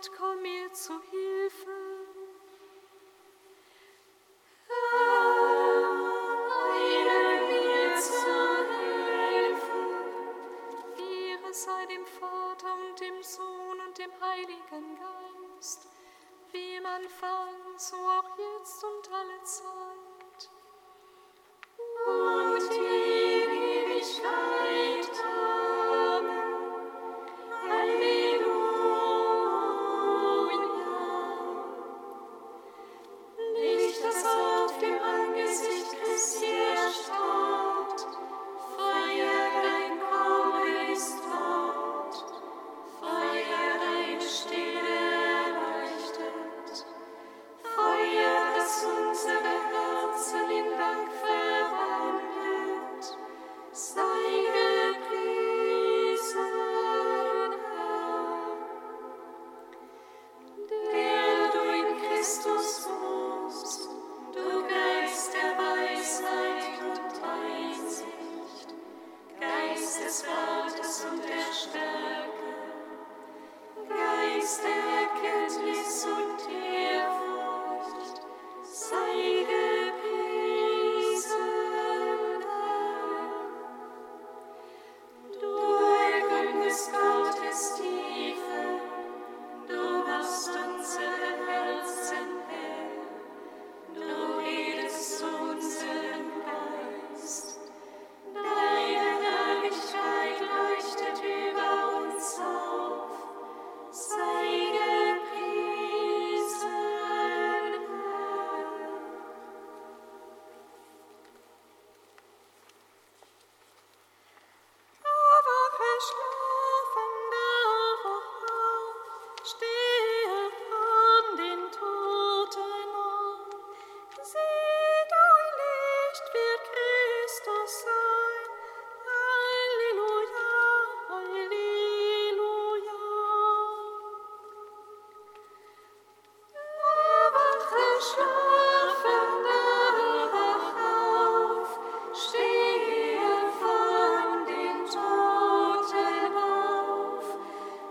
Gott,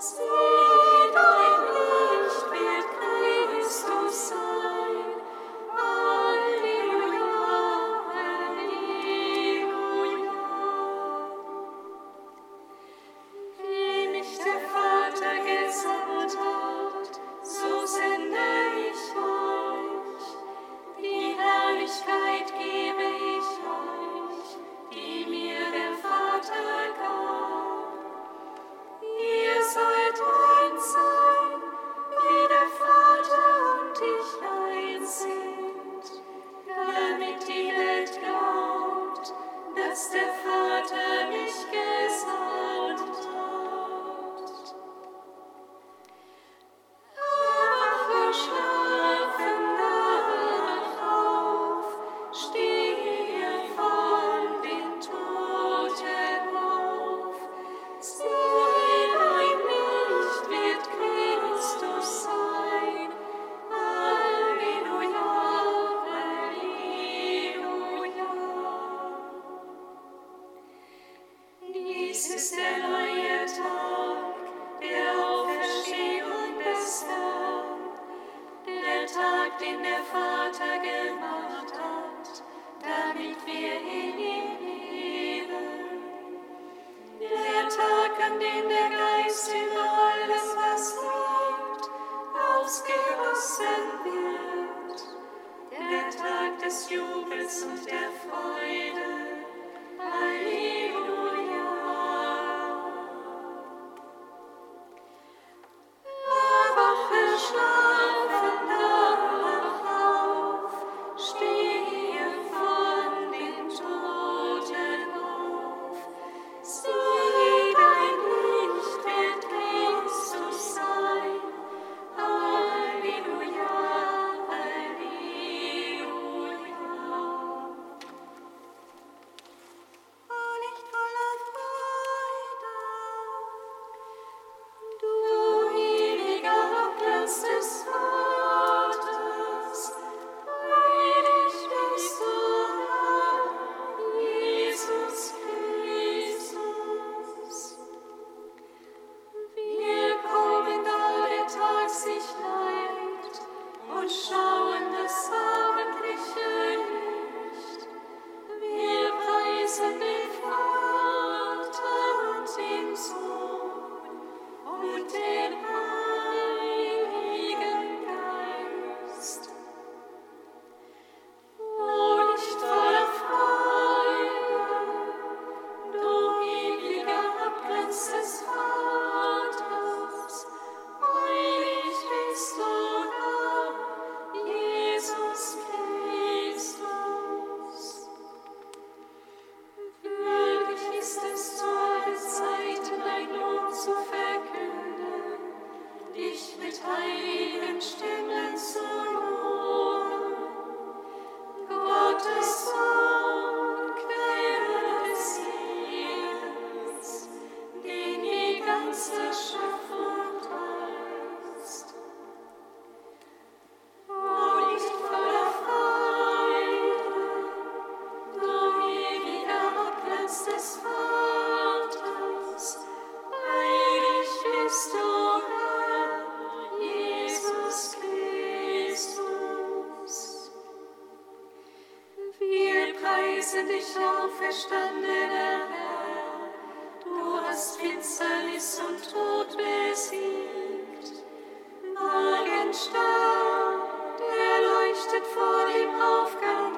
Christmas. preise dich, auferstandener Herr. Du hast Finsternis und Tod besiegt. Morgenstern, der leuchtet vor dem Aufgang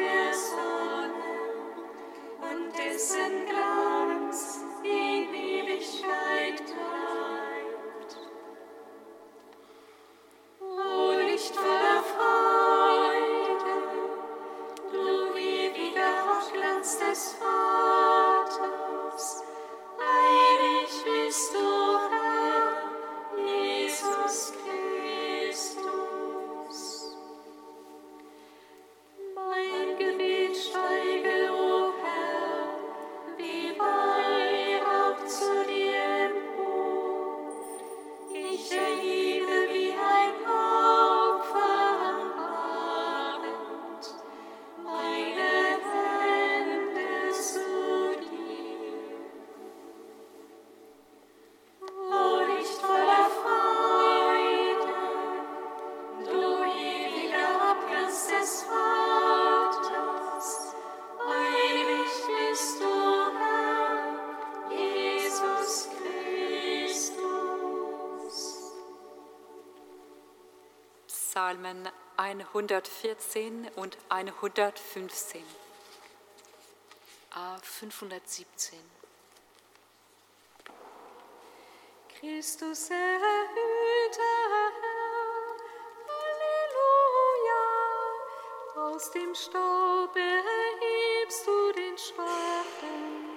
114 und 115. A 517. Christus erhöhte, Halleluja, aus dem Staub erhebst du den Schwachen.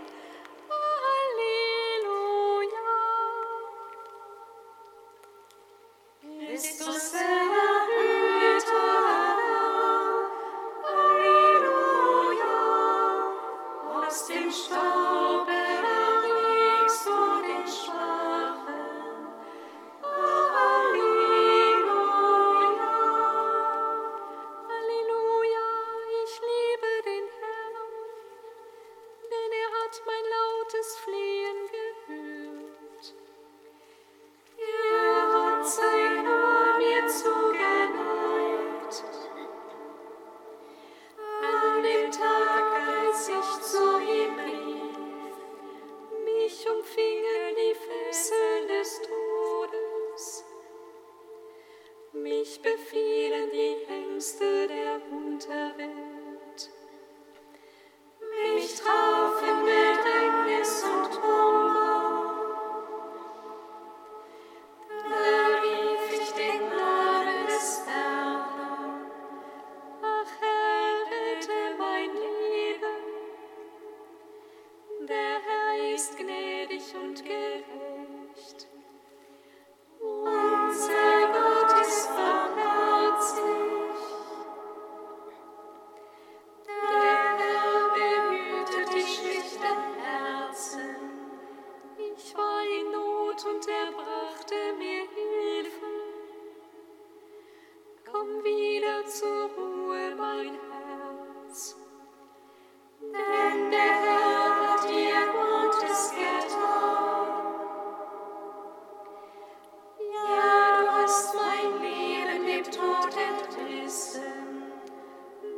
mein Leben dem Tod entrissen,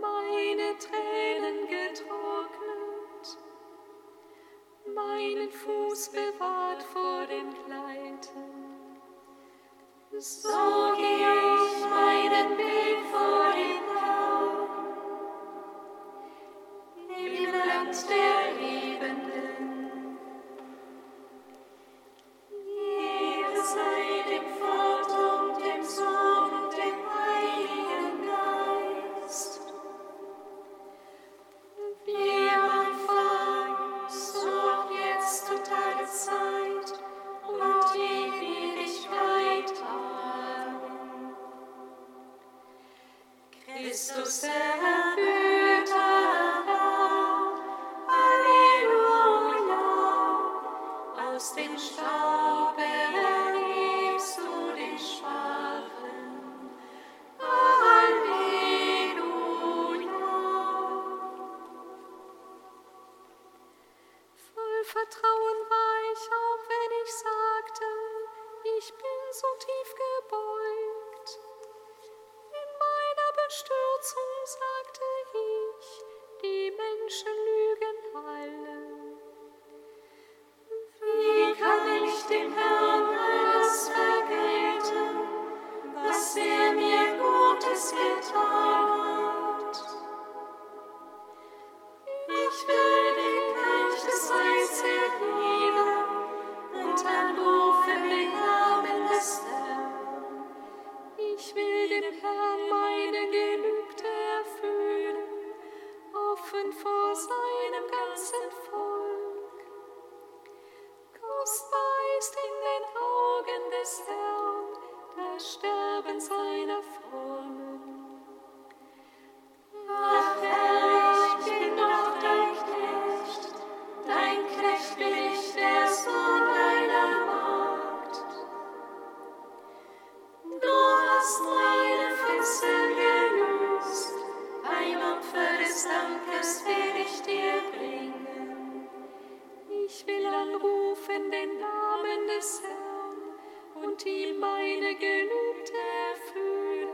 meine Tränen getrocknet, meinen Fuß bewahrt vor den Gleiten. So so tief gebeugt. In meiner Bestürzung sah Die meine Gelübde erfüllen.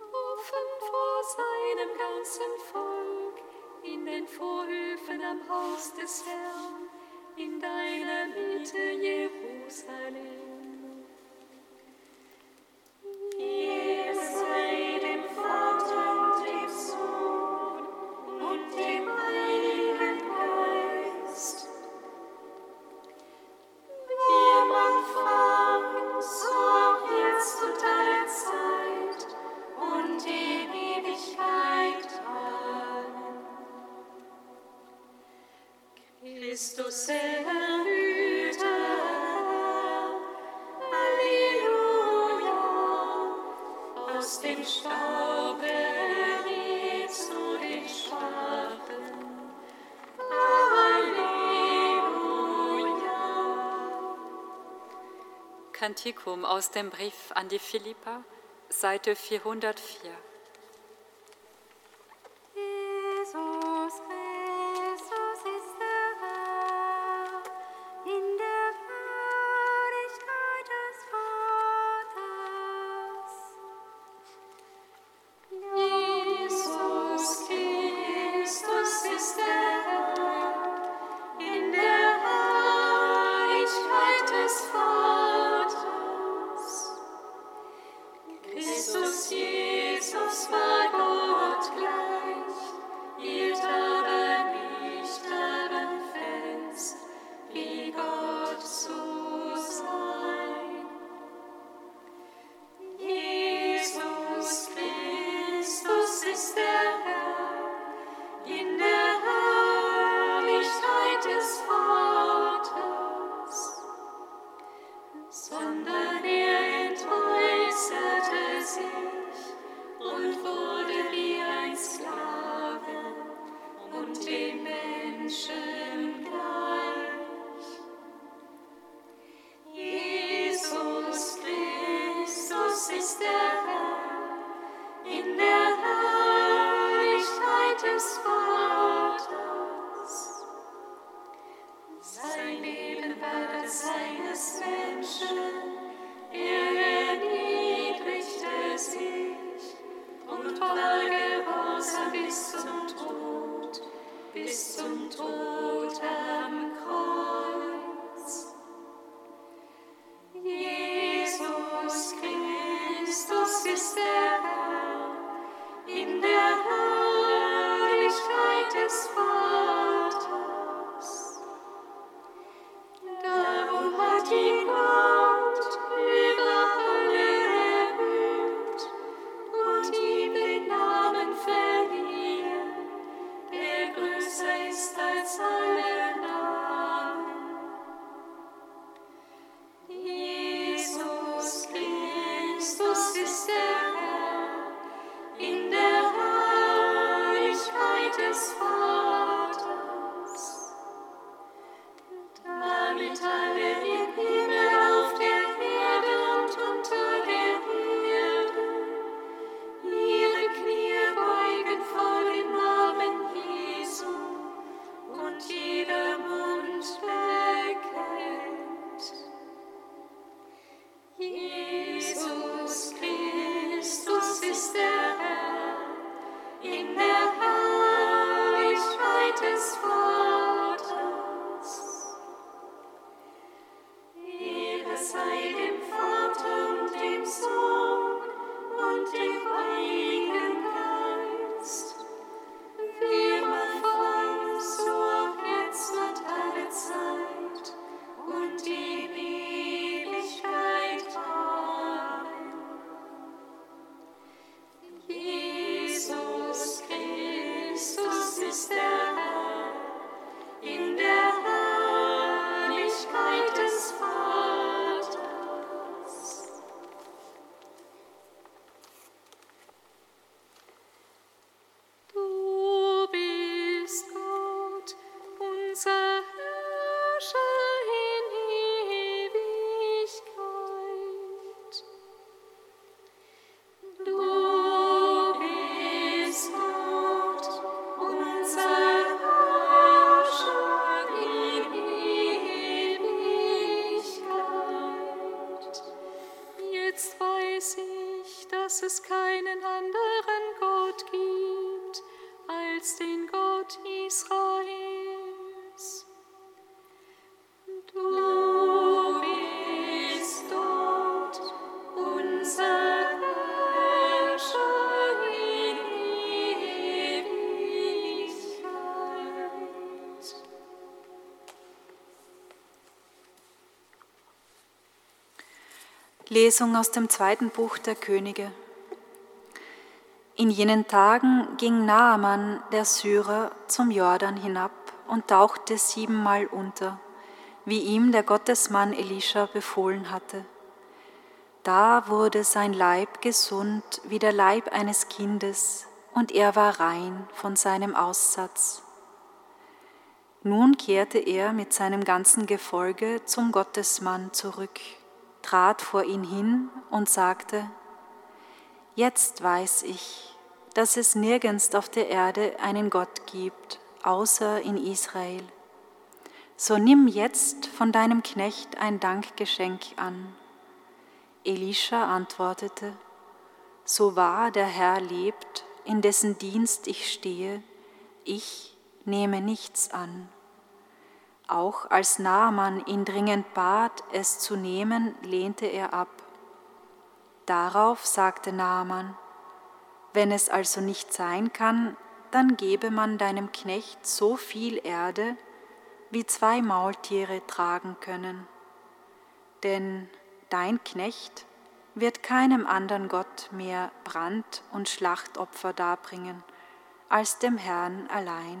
Rufen vor seinem ganzen Volk in den Vorhöfen am Haus des Herrn, in deiner Mitte Jerusalem. Katechetikum aus dem Brief an die Philippa, Seite 404. dass es keinen anderen Lesung aus dem zweiten Buch der Könige. In jenen Tagen ging Naaman, der Syrer, zum Jordan hinab und tauchte siebenmal unter, wie ihm der Gottesmann Elisha befohlen hatte. Da wurde sein Leib gesund wie der Leib eines Kindes, und er war rein von seinem Aussatz. Nun kehrte er mit seinem ganzen Gefolge zum Gottesmann zurück trat vor ihn hin und sagte, Jetzt weiß ich, dass es nirgends auf der Erde einen Gott gibt, außer in Israel. So nimm jetzt von deinem Knecht ein Dankgeschenk an. Elisha antwortete, So wahr der Herr lebt, in dessen Dienst ich stehe, ich nehme nichts an. Auch als Naaman ihn dringend bat, es zu nehmen, lehnte er ab. Darauf sagte Naaman, wenn es also nicht sein kann, dann gebe man deinem Knecht so viel Erde, wie zwei Maultiere tragen können. Denn dein Knecht wird keinem anderen Gott mehr Brand- und Schlachtopfer darbringen, als dem Herrn allein.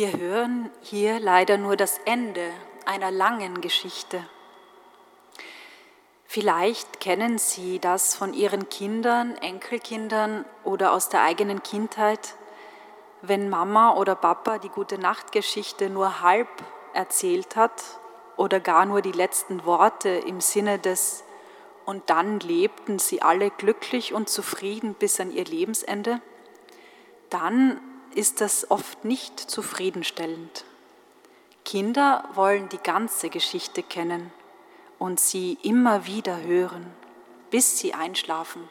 Wir hören hier leider nur das Ende einer langen Geschichte. Vielleicht kennen Sie das von Ihren Kindern, Enkelkindern oder aus der eigenen Kindheit, wenn Mama oder Papa die gute Nachtgeschichte nur halb erzählt hat oder gar nur die letzten Worte im Sinne des und dann lebten sie alle glücklich und zufrieden bis an ihr Lebensende, dann ist das oft nicht zufriedenstellend. Kinder wollen die ganze Geschichte kennen und sie immer wieder hören, bis sie einschlafen.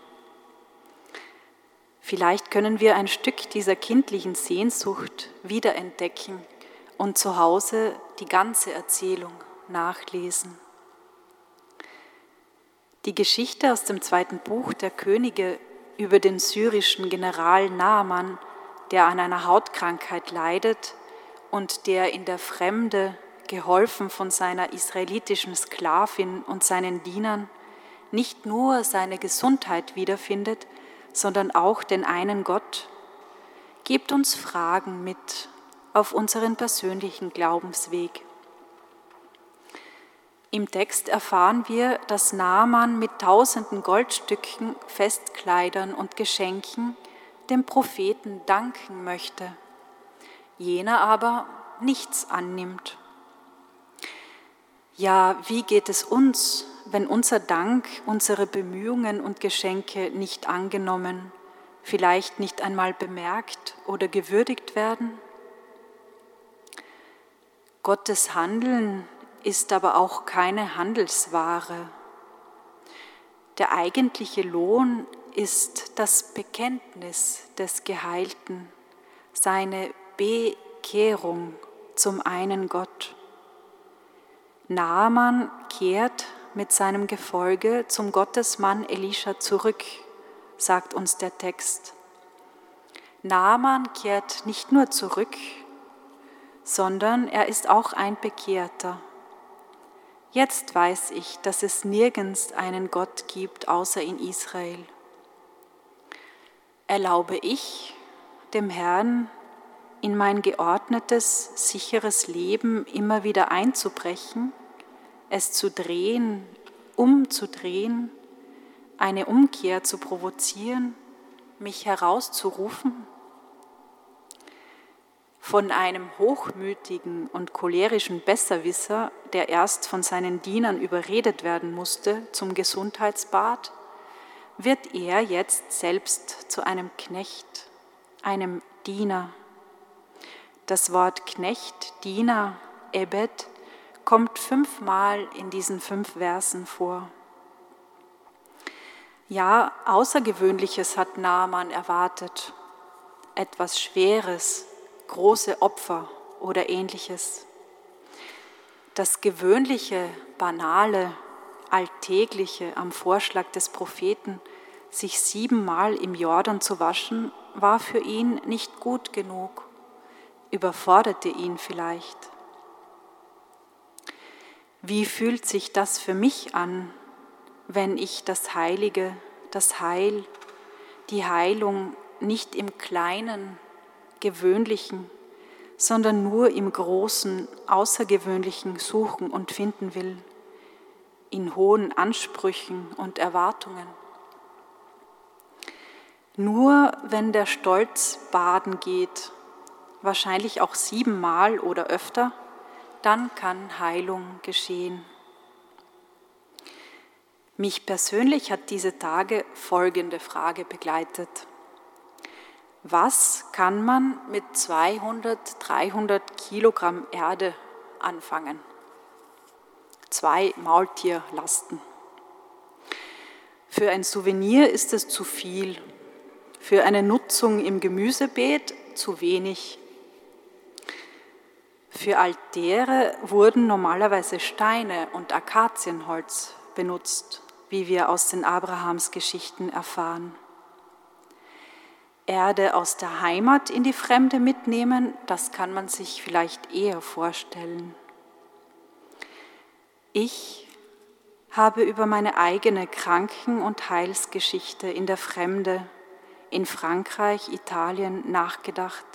Vielleicht können wir ein Stück dieser kindlichen Sehnsucht wiederentdecken und zu Hause die ganze Erzählung nachlesen. Die Geschichte aus dem zweiten Buch der Könige über den syrischen General Naaman der an einer Hautkrankheit leidet und der in der Fremde, geholfen von seiner israelitischen Sklavin und seinen Dienern, nicht nur seine Gesundheit wiederfindet, sondern auch den einen Gott, gibt uns Fragen mit auf unseren persönlichen Glaubensweg. Im Text erfahren wir, dass Naaman mit tausenden Goldstücken, Festkleidern und Geschenken dem Propheten danken möchte, jener aber nichts annimmt. Ja, wie geht es uns, wenn unser Dank, unsere Bemühungen und Geschenke nicht angenommen, vielleicht nicht einmal bemerkt oder gewürdigt werden? Gottes Handeln ist aber auch keine Handelsware. Der eigentliche Lohn ist das Bekenntnis des Geheilten, seine Bekehrung zum einen Gott. Naaman kehrt mit seinem Gefolge zum Gottesmann Elisha zurück, sagt uns der Text. Naaman kehrt nicht nur zurück, sondern er ist auch ein Bekehrter. Jetzt weiß ich, dass es nirgends einen Gott gibt außer in Israel. Erlaube ich dem Herrn in mein geordnetes, sicheres Leben immer wieder einzubrechen, es zu drehen, umzudrehen, eine Umkehr zu provozieren, mich herauszurufen? Von einem hochmütigen und cholerischen Besserwisser, der erst von seinen Dienern überredet werden musste zum Gesundheitsbad, wird er jetzt selbst zu einem Knecht, einem Diener. Das Wort Knecht, Diener, Ebed kommt fünfmal in diesen fünf Versen vor. Ja, Außergewöhnliches hat Naaman erwartet, etwas Schweres, große Opfer oder ähnliches. Das gewöhnliche, banale, alltägliche am Vorschlag des Propheten, sich siebenmal im Jordan zu waschen, war für ihn nicht gut genug überforderte ihn vielleicht. Wie fühlt sich das für mich an, wenn ich das Heilige, das Heil, die Heilung nicht im kleinen, gewöhnlichen, sondern nur im großen, außergewöhnlichen suchen und finden will, in hohen Ansprüchen und Erwartungen? Nur wenn der Stolz baden geht wahrscheinlich auch siebenmal oder öfter, dann kann Heilung geschehen. Mich persönlich hat diese Tage folgende Frage begleitet. Was kann man mit 200, 300 Kilogramm Erde anfangen? Zwei Maultierlasten. Für ein Souvenir ist es zu viel, für eine Nutzung im Gemüsebeet zu wenig. Für Altäre wurden normalerweise Steine und Akazienholz benutzt, wie wir aus den Abrahamsgeschichten erfahren. Erde aus der Heimat in die Fremde mitnehmen, das kann man sich vielleicht eher vorstellen. Ich habe über meine eigene Kranken- und Heilsgeschichte in der Fremde, in Frankreich, Italien nachgedacht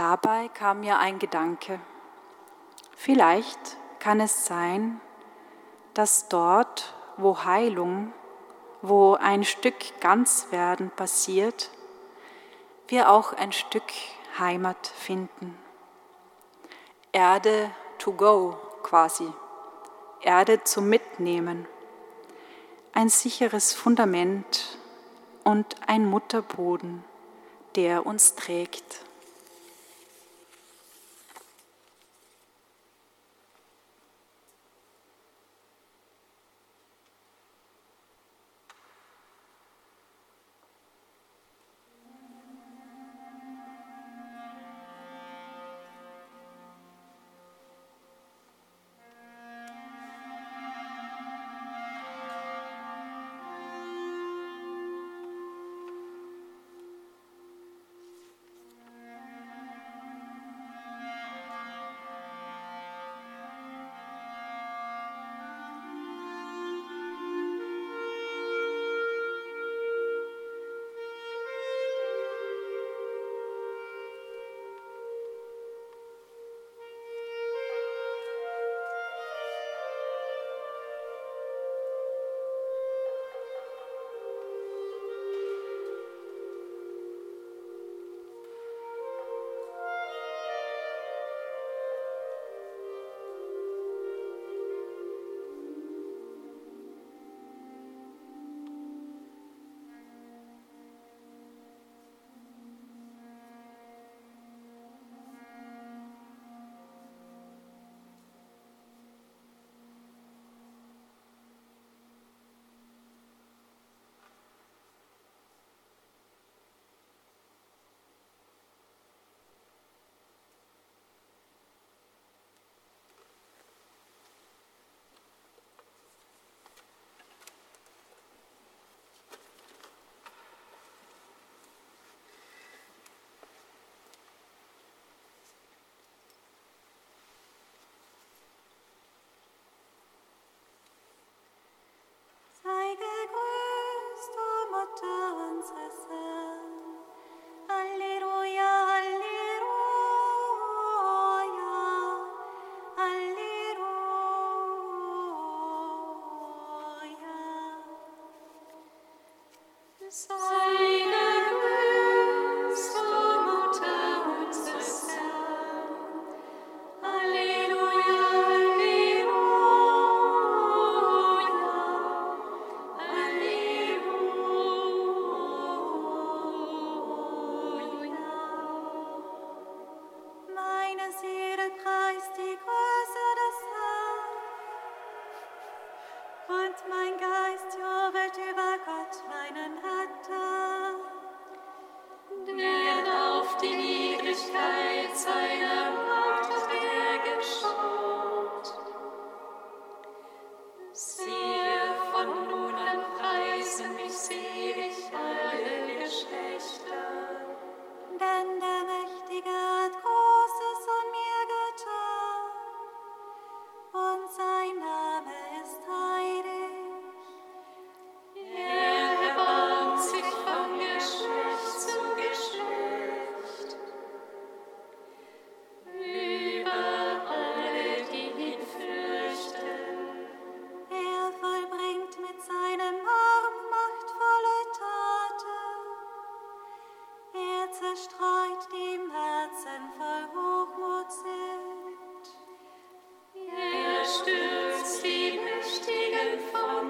Dabei kam mir ein Gedanke. Vielleicht kann es sein, dass dort, wo Heilung, wo ein Stück Ganzwerden passiert, wir auch ein Stück Heimat finden. Erde to go quasi, Erde zum Mitnehmen, ein sicheres Fundament und ein Mutterboden, der uns trägt.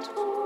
told.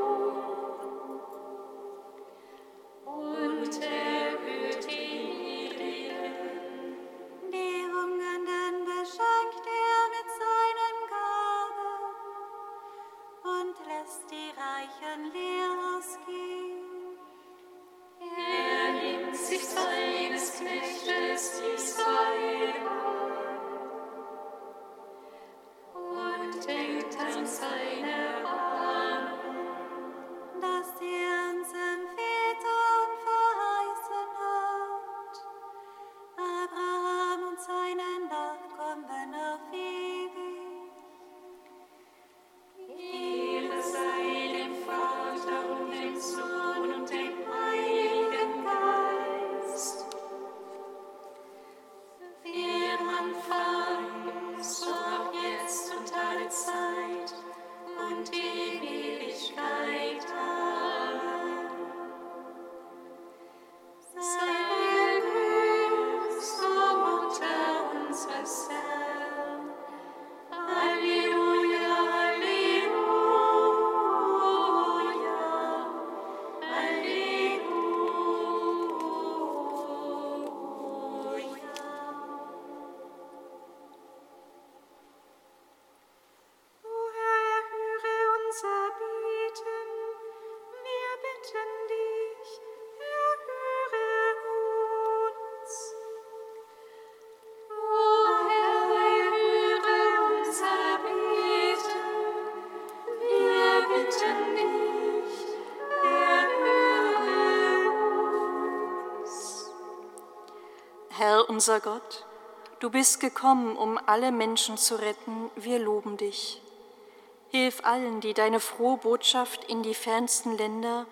Unser Gott, du bist gekommen, um alle Menschen zu retten, wir loben dich. Hilf allen, die deine frohe Botschaft in die fernsten Länder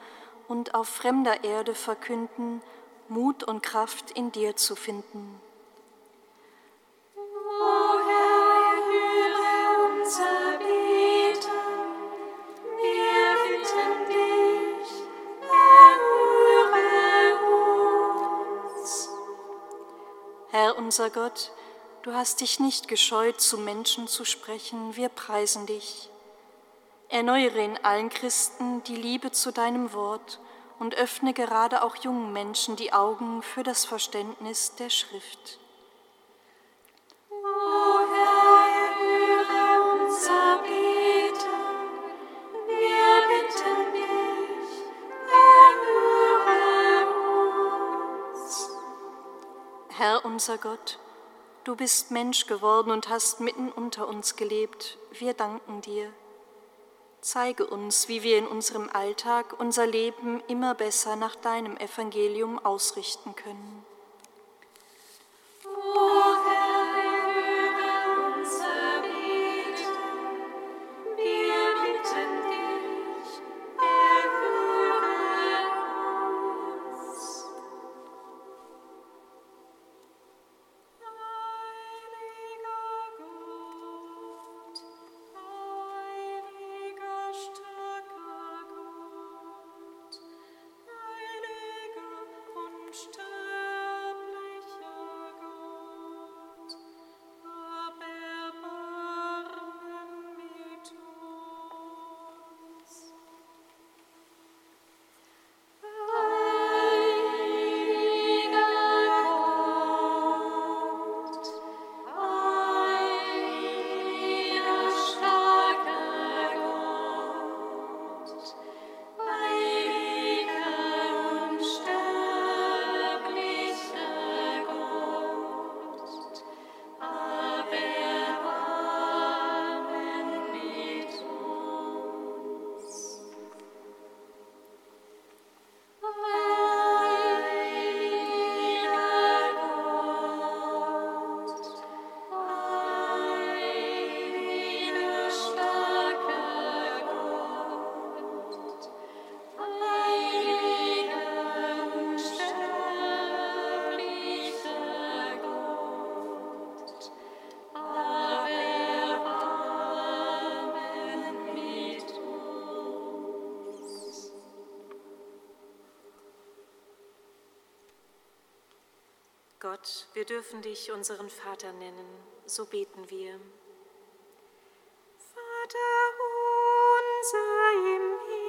und auf fremder Erde verkünden, Mut und Kraft in dir zu finden. Unser Gott, du hast dich nicht gescheut, zu Menschen zu sprechen, wir preisen dich. Erneuere in allen Christen die Liebe zu deinem Wort und öffne gerade auch jungen Menschen die Augen für das Verständnis der Schrift. Herr unser Gott, du bist Mensch geworden und hast mitten unter uns gelebt. Wir danken dir. Zeige uns, wie wir in unserem Alltag unser Leben immer besser nach deinem Evangelium ausrichten können. Gott, wir dürfen dich unseren Vater nennen, so beten wir. Vater unser im Himmel,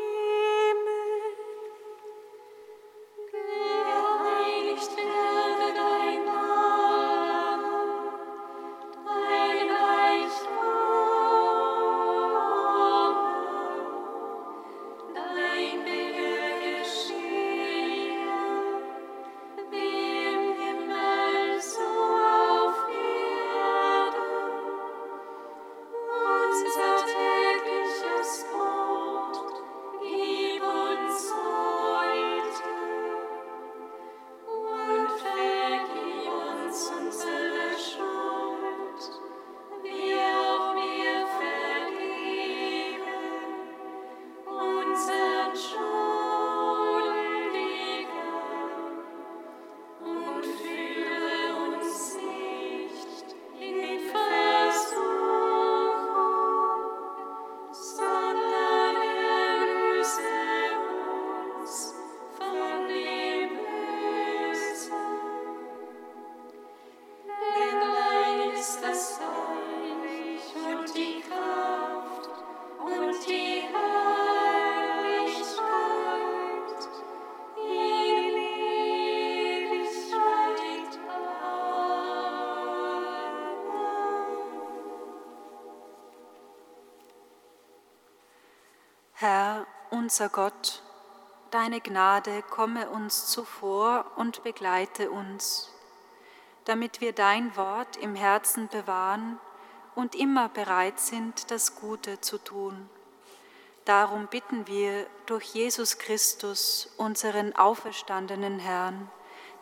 unser Gott, deine Gnade komme uns zuvor und begleite uns, damit wir dein Wort im Herzen bewahren und immer bereit sind, das Gute zu tun. Darum bitten wir durch Jesus Christus, unseren auferstandenen Herrn,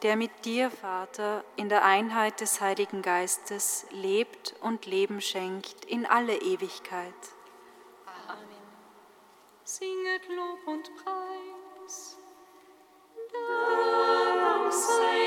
der mit dir, Vater, in der Einheit des Heiligen Geistes lebt und Leben schenkt in alle Ewigkeit singet Lob und Preis. Dank sei